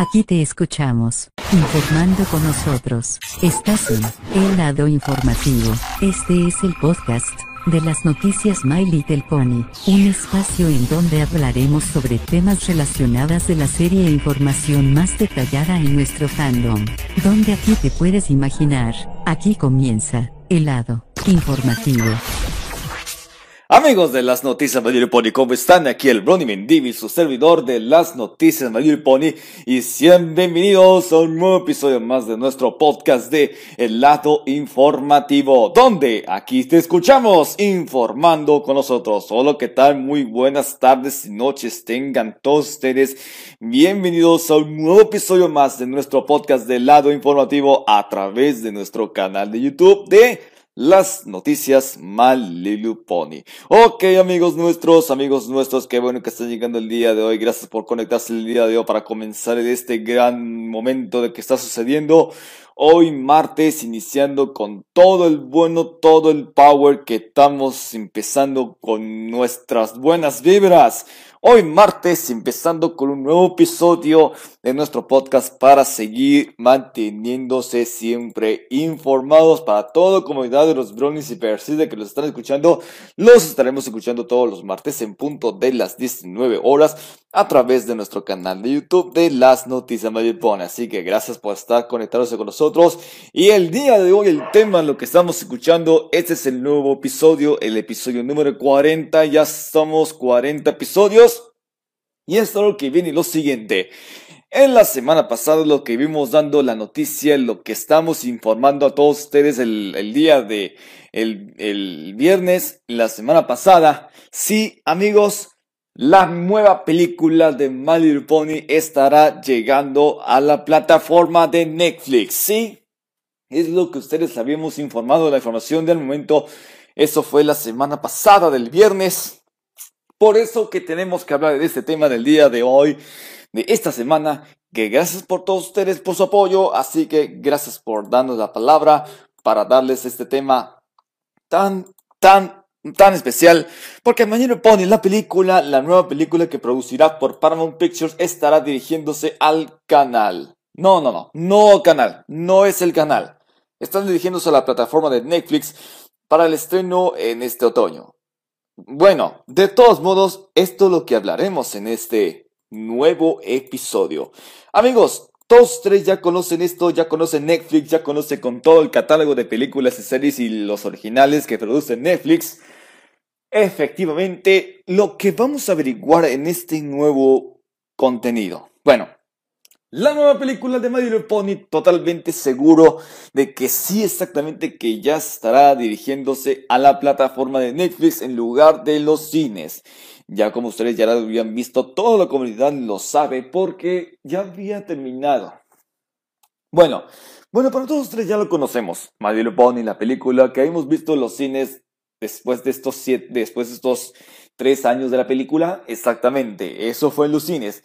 Aquí te escuchamos, informando con nosotros. Estás en El Lado Informativo. Este es el podcast de las noticias My Little Pony, un espacio en donde hablaremos sobre temas relacionados de la serie e información más detallada en nuestro fandom. Donde aquí te puedes imaginar, aquí comienza, el lado informativo. Amigos de las noticias My Pony, ¿cómo están? Aquí el Brony Mendivi, su servidor de las noticias My Pony, y sean bienvenidos a un nuevo episodio más de nuestro podcast de El Lado Informativo, donde aquí te escuchamos informando con nosotros. Hola, ¿qué tal? Muy buenas tardes y noches tengan todos ustedes. Bienvenidos a un nuevo episodio más de nuestro podcast de El Lado Informativo a través de nuestro canal de YouTube de las noticias Malilu Pony. Ok, amigos nuestros, amigos nuestros, qué bueno que están llegando el día de hoy. Gracias por conectarse el día de hoy para comenzar este gran momento de que está sucediendo. Hoy martes, iniciando con todo el bueno, todo el power que estamos empezando con nuestras buenas vibras. Hoy martes, empezando con un nuevo episodio de nuestro podcast para seguir manteniéndose siempre informados para toda comunidad de los Brownies y Perside que los están escuchando. Los estaremos escuchando todos los martes en punto de las 19 horas a través de nuestro canal de YouTube de Las Noticias Pony. Así que gracias por estar conectados con nosotros. Y el día de hoy, el tema, lo que estamos escuchando, este es el nuevo episodio, el episodio número 40. Ya somos 40 episodios. Y esto es lo que viene lo siguiente. En la semana pasada lo que vimos dando la noticia, lo que estamos informando a todos ustedes el, día de el, viernes, la semana pasada. Sí, amigos, la nueva película de My Pony estará llegando a la plataforma de Netflix. Sí, es lo que ustedes habíamos informado, la información del momento. Eso fue la semana pasada del viernes. Por eso que tenemos que hablar de este tema del día de hoy, de esta semana, que gracias por todos ustedes por su apoyo, así que gracias por darnos la palabra para darles este tema tan, tan, tan especial, porque mañana Pony, la película, la nueva película que producirá por Paramount Pictures, estará dirigiéndose al canal. No, no, no, no canal, no es el canal. Están dirigiéndose a la plataforma de Netflix para el estreno en este otoño. Bueno, de todos modos, esto es lo que hablaremos en este nuevo episodio. Amigos, todos tres ya conocen esto, ya conocen Netflix, ya conocen con todo el catálogo de películas y series y los originales que produce Netflix. Efectivamente, lo que vamos a averiguar en este nuevo contenido. Bueno, la nueva película de My Pony, totalmente seguro de que sí exactamente que ya estará dirigiéndose a la plataforma de Netflix en lugar de los cines. Ya como ustedes ya lo habían visto, toda la comunidad lo sabe porque ya había terminado. Bueno, bueno, para todos ustedes ya lo conocemos. My Pony, la película que hemos visto en los cines después de estos siete, después de estos tres años de la película. Exactamente, eso fue en los cines.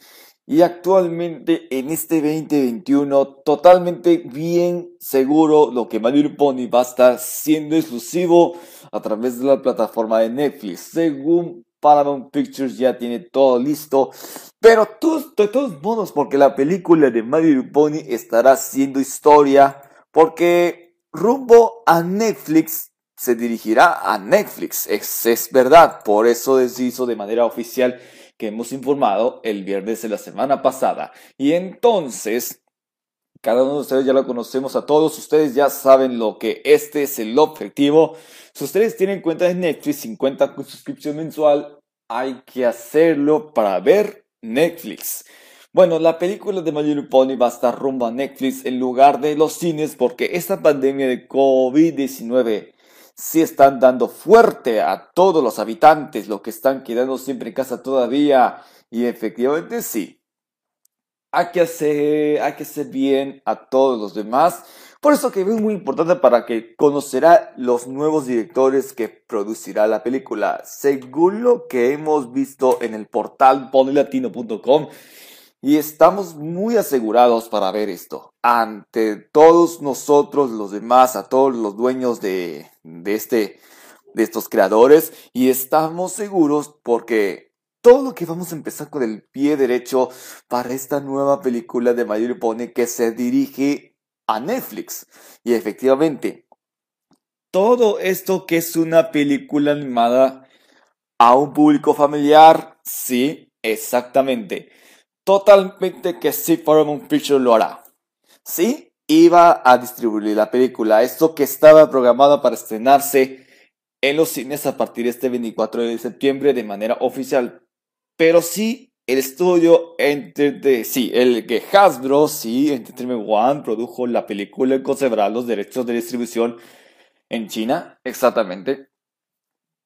Y actualmente en este 2021 totalmente bien seguro lo que My Pony va a estar siendo exclusivo a través de la plataforma de Netflix. Según Paramount Pictures ya tiene todo listo. Pero de todos modos, porque la película de My Pony estará siendo historia. Porque rumbo a Netflix se dirigirá a Netflix. Es, es verdad. Por eso se hizo de manera oficial que hemos informado el viernes de la semana pasada. Y entonces, cada uno de ustedes ya lo conocemos a todos, ustedes ya saben lo que este es el objetivo. Si ustedes tienen cuenta de Netflix, 50 con suscripción mensual, hay que hacerlo para ver Netflix. Bueno, la película de My Pony va a estar rumbo a Netflix en lugar de los cines porque esta pandemia de COVID-19 sí están dando fuerte a todos los habitantes, los que están quedando siempre en casa todavía. Y efectivamente sí. Hay que hacer, hay que bien a todos los demás. Por eso que es muy importante para que conocerá los nuevos directores que producirá la película. Según lo que hemos visto en el portal ponylatino.com, y estamos muy asegurados para ver esto. Ante todos nosotros, los demás, a todos los dueños de, de, este, de estos creadores. Y estamos seguros porque todo lo que vamos a empezar con el pie derecho para esta nueva película de Little Pony que se dirige a Netflix. Y efectivamente, todo esto que es una película animada a un público familiar, sí, exactamente. Totalmente que sí Paramount Pictures lo hará. Sí, iba a distribuir la película. Esto que estaba programado para estrenarse en los cines a partir de este 24 de septiembre de manera oficial. Pero sí, el estudio entre sí, el que Hasbro, sí, Entertainment One produjo la película y conservará los derechos de distribución en China, exactamente.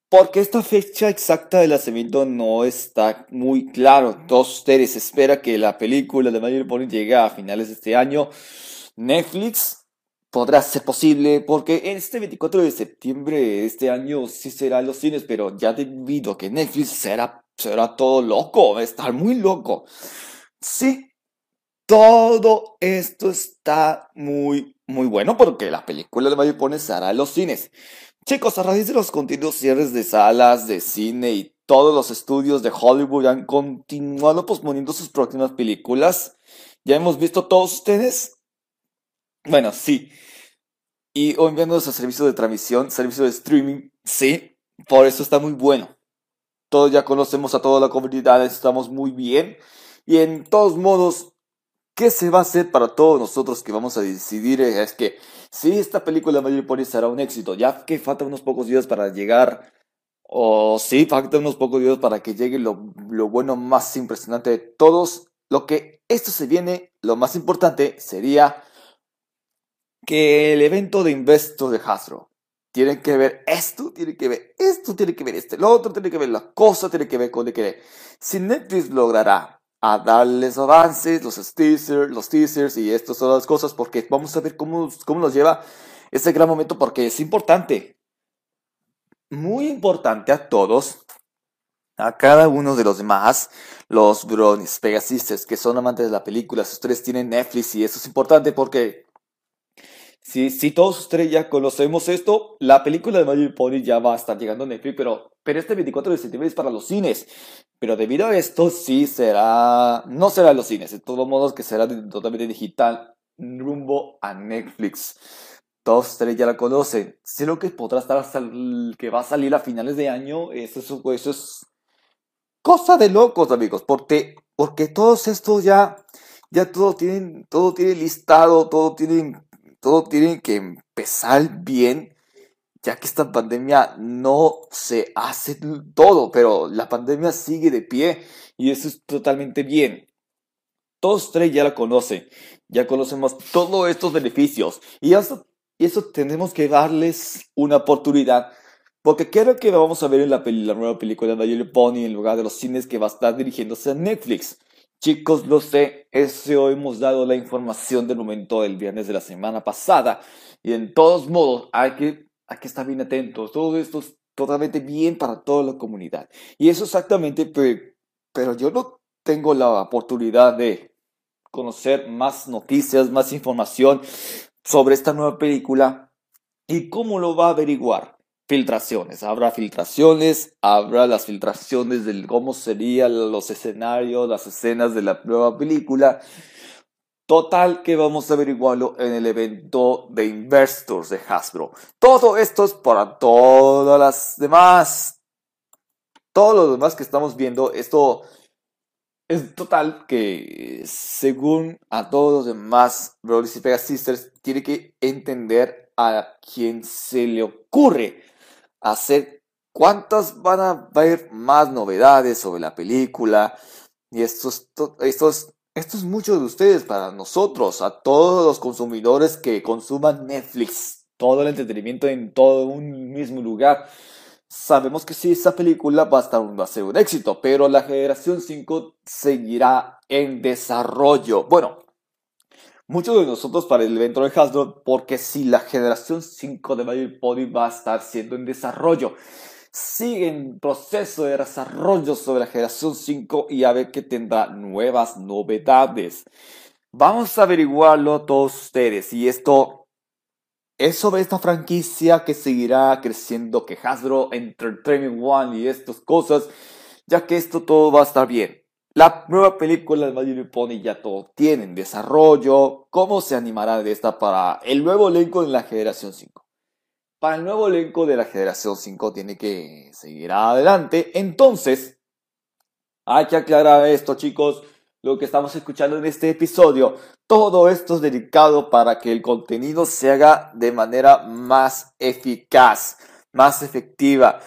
Porque esta fecha exacta del lanzamiento no está muy claro. Todos ustedes espera que la película de Mario Pony llegue a finales de este año. Netflix podrá ser posible porque este 24 de septiembre de este año sí será en los cines, pero ya debido a que Netflix será, será todo loco, va a estar muy loco. Sí, todo esto está muy, muy bueno porque la película de Mario Pony será en los cines. Chicos, a raíz de los continuos cierres de salas de cine y todos los estudios de Hollywood han continuado posponiendo sus próximas películas. ¿Ya hemos visto todos ustedes? Bueno, sí. Y hoy viendo a servicio de transmisión, servicio de streaming, sí. Por eso está muy bueno. Todos ya conocemos a toda la comunidad, estamos muy bien. Y en todos modos, ¿qué se va a hacer para todos nosotros que vamos a decidir? Es que si esta película Mayor Pony será un éxito, ya que faltan unos pocos días para llegar, o sí, faltan unos pocos días para que llegue lo, lo bueno más impresionante de todos, lo que esto se viene, lo más importante sería que el evento de Investo de Hasbro tiene que ver esto, tiene que ver esto, tiene que ver este, lo otro, tiene que ver la cosa, tiene que ver con lo que si Netflix logrará a darles avances, los teasers, los teasers y estas son las cosas porque vamos a ver cómo, cómo nos lleva ese gran momento porque es importante. Muy importante a todos, a cada uno de los demás, los Bronies, Pegasistas, que son amantes de la película, ustedes tienen Netflix y eso es importante porque si, si todos ustedes ya conocemos esto, la película de Mario Pony ya va a estar llegando a Netflix, pero, pero este 24 de septiembre es para los cines. Pero debido a esto, sí será, no será en los cines, de todos modos que será totalmente digital, rumbo a Netflix. Todos ustedes ya la conocen. Sé lo que podrá estar hasta que va a salir a finales de año. Eso, eso, eso es cosa de locos, amigos. Porque, porque todos estos ya, ya todo tienen, todo tiene listado, todo tienen, todo tienen que empezar bien ya que esta pandemia no se hace todo, pero la pandemia sigue de pie y eso es totalmente bien. Todos tres ya la conocen, ya conocemos todos estos beneficios y eso, tenemos que darles una oportunidad porque creo que vamos a ver en la, la nueva película de Little Pony en lugar de los cines que va a estar dirigiéndose a Netflix. Chicos, lo sé, eso hemos dado la información del momento del viernes de la semana pasada y en todos modos hay que hay que estar bien atentos. Todo esto es totalmente bien para toda la comunidad. Y eso exactamente, pero, yo no tengo la oportunidad de conocer más noticias, más información sobre esta nueva película. ¿Y cómo lo va a averiguar? Filtraciones. Habrá filtraciones, habrá las filtraciones de cómo serían los escenarios, las escenas de la nueva película. Total que vamos a averiguarlo en el evento de Investors de Hasbro. Todo esto es para todas las demás. Todos los demás que estamos viendo, esto es total que según a todos los demás Brothers y Pega Sisters, tiene que entender a quien se le ocurre hacer cuántas van a haber más novedades sobre la película. Y estos, estos esto es mucho de ustedes para nosotros, a todos los consumidores que consuman Netflix, todo el entretenimiento en todo un mismo lugar. Sabemos que sí, esa película va a, estar, va a ser un éxito, pero la generación 5 seguirá en desarrollo. Bueno, muchos de nosotros para el evento de Hasbro, porque si la generación 5 de Mario Pony va a estar siendo en desarrollo sigue en proceso de desarrollo sobre la generación 5 y a ver que tendrá nuevas novedades. Vamos a averiguarlo todos ustedes y esto es sobre esta franquicia que seguirá creciendo, que Hasbro Entertainment One y estas cosas ya que esto todo va a estar bien. La nueva película de My Little Pony ya todo tiene en desarrollo. ¿Cómo se animará de esta para el nuevo elenco de la generación 5? Para el nuevo elenco de la generación 5 tiene que seguir adelante. Entonces, hay que aclarar esto, chicos. Lo que estamos escuchando en este episodio, todo esto es dedicado para que el contenido se haga de manera más eficaz, más efectiva,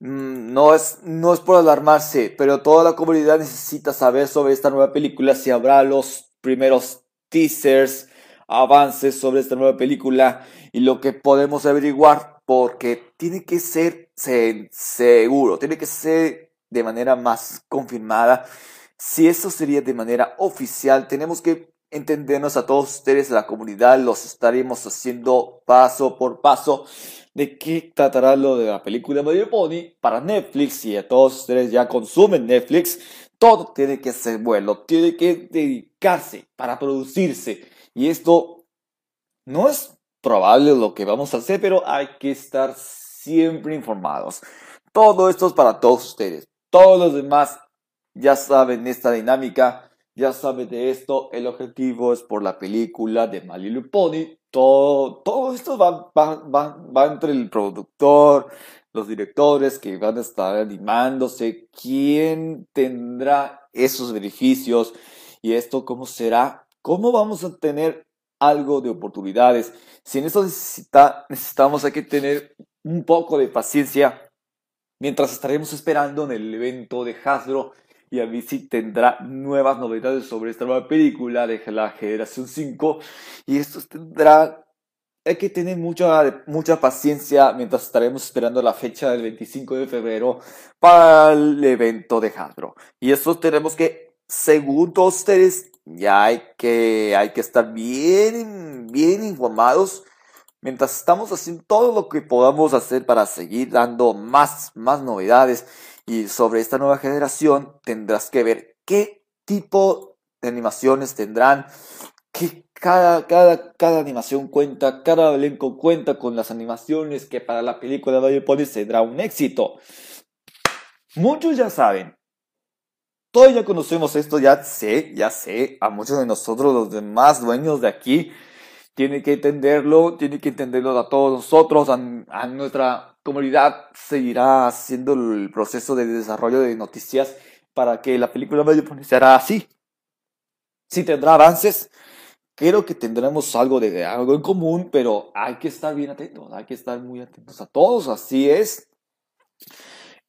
no es, no es por alarmarse, pero toda la comunidad necesita saber sobre esta nueva película, si habrá los primeros teasers, avances sobre esta nueva película y lo que podemos averiguar, porque tiene que ser seguro, tiene que ser de manera más confirmada. Si eso sería de manera oficial, tenemos que entendernos a todos ustedes, la comunidad, los estaremos haciendo paso por paso de qué tratará lo de la película My Pony para Netflix y a todos ustedes ya consumen Netflix, todo tiene que ser bueno, tiene que dedicarse para producirse y esto no es probable lo que vamos a hacer, pero hay que estar siempre informados. Todo esto es para todos ustedes. Todos los demás ya saben esta dinámica, ya saben de esto. El objetivo es por la película de My Little Pony todo, todo esto va, va, entre el productor, los directores que van a estar animándose, quién tendrá esos beneficios y esto cómo será, cómo vamos a tener algo de oportunidades. Si en eso necesita, necesitamos hay que tener un poco de paciencia mientras estaremos esperando en el evento de Hasbro y a mí sí tendrá nuevas novedades sobre esta nueva película de la generación 5 y esto tendrá hay que tener mucha, mucha paciencia mientras estaremos esperando la fecha del 25 de febrero para el evento de Hasbro. Y eso tenemos que, según todos ustedes, ya hay que, hay que estar bien, bien informados mientras estamos haciendo todo lo que podamos hacer para seguir dando más, más novedades y sobre esta nueva generación tendrás que ver qué tipo de animaciones tendrán, que cada, cada, cada animación cuenta, cada elenco cuenta con las animaciones que para la película de Pony será un éxito. Muchos ya saben, todos ya conocemos esto, ya sé, ya sé, a muchos de nosotros, los demás dueños de aquí, tiene que entenderlo, tiene que entenderlo a todos nosotros, a nuestra comunidad seguirá haciendo el proceso de desarrollo de noticias para que la película medio será así. Si tendrá avances, creo que tendremos algo de algo en común, pero hay que estar bien atentos, hay que estar muy atentos a todos, así es.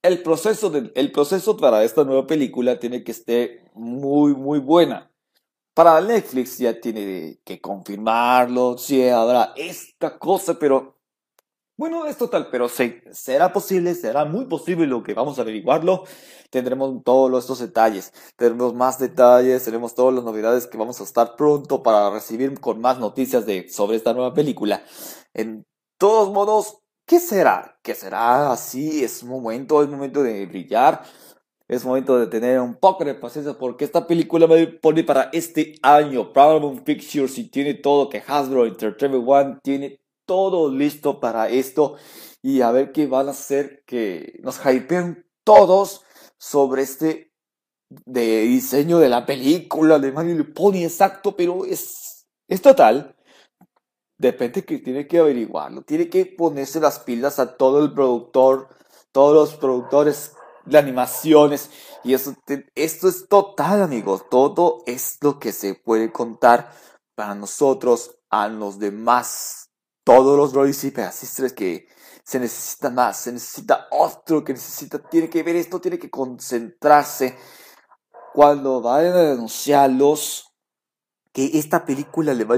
El proceso, de, el proceso para esta nueva película tiene que estar muy, muy buena. Para Netflix ya tiene que confirmarlo, si habrá esta cosa, pero bueno, es total, pero sí, será posible, será muy posible lo que vamos a averiguarlo. Tendremos todos estos detalles, tendremos más detalles, tenemos todas las novedades que vamos a estar pronto para recibir con más noticias de, sobre esta nueva película. En todos modos, ¿qué será? ¿Qué será así? Es momento, es momento de brillar. Es momento de tener un poco de paciencia porque esta película me pone para este año. Paramount Pictures y tiene todo que Hasbro Entertainment One tiene todo listo para esto y a ver qué van a hacer que nos hypeen todos sobre este de diseño de la película de Mario Pony exacto, pero es, es total. Depende que tiene que averiguarlo, tiene que ponerse las pilas a todo el productor, todos los productores de animaciones y eso esto es total amigos, todo es lo que se puede contar para nosotros a los demás todos los droids y que se necesita más, se necesita otro que necesita, tiene que ver esto, tiene que concentrarse cuando vayan a denunciarlos que esta película le va a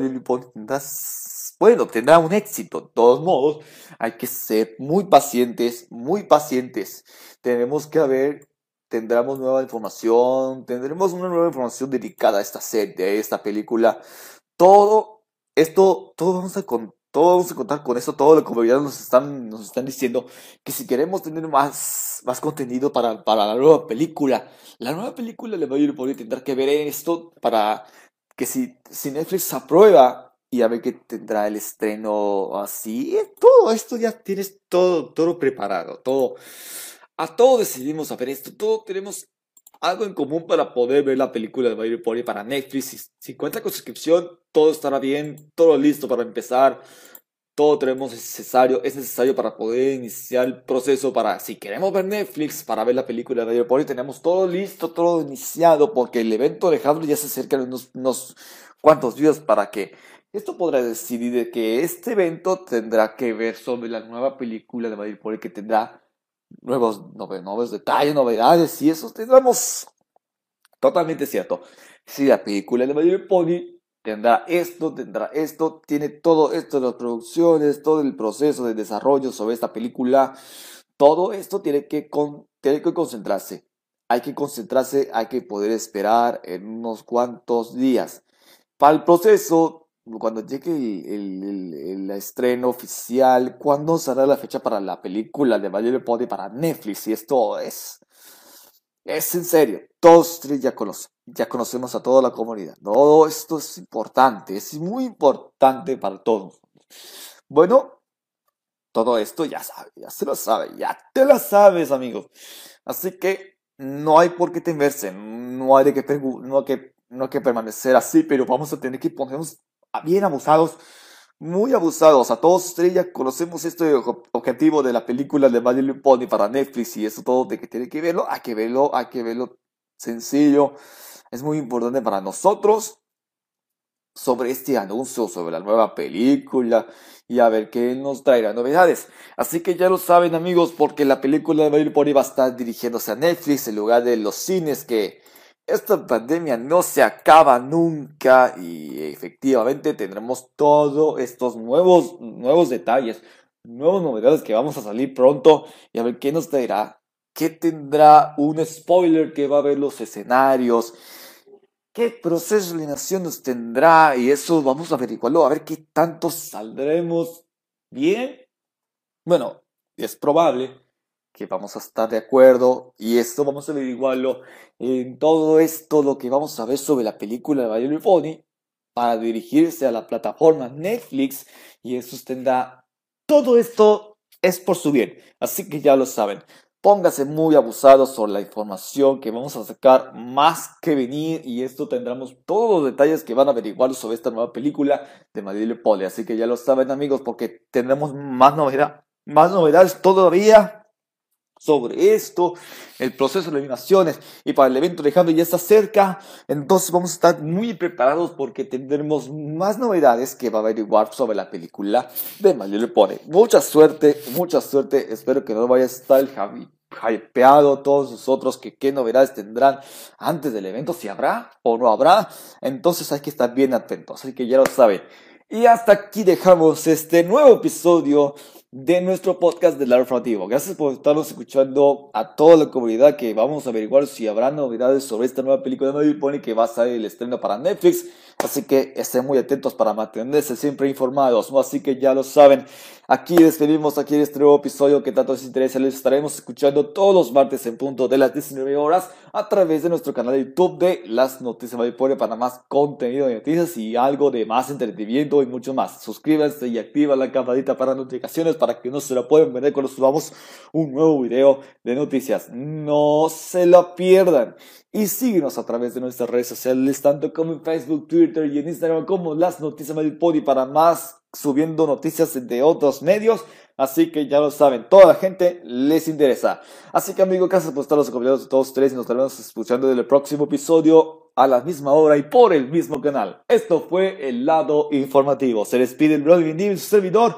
bueno, tendrá un éxito. De todos modos, hay que ser muy pacientes, muy pacientes. Tenemos que ver, tendremos nueva información, tendremos una nueva información dedicada a esta serie, a esta película. Todo esto, todo vamos a contar todos vamos a contar con eso, todo lo que nos están, nos están diciendo que si queremos tener más, más contenido para, para la nueva película, la nueva película le va a ir por intentar que ver esto para que si, si Netflix aprueba y a ver que tendrá el estreno así, todo esto ya tienes todo, todo preparado, todo a todos decidimos saber esto, todos tenemos algo en común para poder ver la película de Baby Pony para Netflix. Si, cuenta con suscripción, todo estará bien, todo listo para empezar. Todo tenemos necesario, es necesario para poder iniciar el proceso para, si queremos ver Netflix, para ver la película de Pony, tenemos todo listo, todo iniciado, porque el evento de ya se acerca en unos, cuantos días para que esto podrá decidir que este evento tendrá que ver sobre la nueva película de Baby Pony que tendrá nuevos, nuevos detalles, novedades, y eso tendremos totalmente cierto. Si la película de My Pony tendrá esto, tendrá esto, tiene todo esto de las producciones, todo el proceso de desarrollo sobre esta película, todo esto tiene que, tiene que concentrarse. Hay que concentrarse, hay que poder esperar en unos cuantos días. Para el proceso cuando llegue el, el, estreno oficial, ¿cuándo será la fecha para la película de Valle Pony para Netflix? Y esto es, es en serio. Todos ya, conocen, ya conocemos a toda la comunidad. Todo esto es importante, es muy importante para todos. Bueno, todo esto ya sabe, ya se lo sabe, ya te lo sabes, amigos. Así que no hay por qué temerse, no hay, que, no hay que, no hay que permanecer así, pero vamos a tener que ponernos bien abusados, muy abusados. A todos ustedes ya conocemos este objetivo de la película de My Pony para Netflix y eso todo de que tiene que verlo, hay que verlo, hay que verlo sencillo. Es muy importante para nosotros sobre este anuncio, sobre la nueva película y a ver qué nos traerá novedades. Así que ya lo saben amigos, porque la película de My Pony va a estar dirigiéndose a Netflix en lugar de los cines que esta pandemia no se acaba nunca y efectivamente tendremos todos estos nuevos, nuevos detalles, nuevas novedades que vamos a salir pronto y a ver qué nos traerá, qué tendrá un spoiler que va a ver los escenarios, qué proceso de alineación nos tendrá y eso vamos a averiguarlo, a ver qué tanto saldremos bien. Bueno, es probable que vamos a estar de acuerdo y esto vamos a averiguarlo en todo esto lo que vamos a ver sobre la película de Bailey Pony para dirigirse a la plataforma Netflix y eso tendrá todo esto es por su bien. Así que ya lo saben póngase muy abusado sobre la información que vamos a sacar más que venir y esto tendremos todos los detalles que van a averiguar sobre esta nueva película de Bailey Pony así que ya lo saben amigos porque tendremos más novedad más novedades todavía sobre esto, el proceso de animaciones y para el evento de ya está cerca, entonces vamos a estar muy preparados porque tendremos más novedades que va a averiguar sobre la película de Le Pone. Mucha suerte, mucha suerte, espero que no vaya a estar el Javi hypeado todos nosotros que qué novedades tendrán antes del evento, si habrá o no habrá, entonces hay que estar bien atentos, así que ya lo saben. Y hasta aquí dejamos este nuevo episodio de nuestro podcast del lado informativo. Gracias por estarnos escuchando a toda la comunidad que vamos a averiguar si habrá novedades sobre esta nueva película de Pony que va a salir el estreno para Netflix. Así que estén muy atentos para mantenerse siempre informados. Así que ya lo saben. Aquí despedimos aquí este nuevo episodio que tanto les interesa. Les estaremos escuchando todos los martes en punto de las 19 horas a través de nuestro canal de YouTube de Las Noticias Pony para más contenido de noticias y algo de más entretenimiento y mucho más. Suscríbanse y activa la campanita para notificaciones para que no se lo puedan ver cuando subamos un nuevo video de noticias. No se lo pierdan. Y síguenos a través de nuestras redes sociales, tanto como en Facebook, Twitter y en Instagram, como las noticias del Pony para más subiendo noticias de otros medios. Así que ya lo saben, toda la gente les interesa. Así que amigos, gracias por estar los acompañados de todos tres y nos estaremos escuchando en el próximo episodio a la misma hora y por el mismo canal. Esto fue el lado informativo. Se despide el Brody y su servidor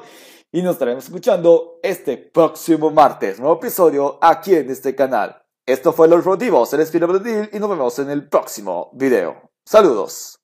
y nos estaremos escuchando este próximo martes. Nuevo episodio aquí en este canal. Esto fue el informativo. Se despide el y nos vemos en el próximo video. Saludos.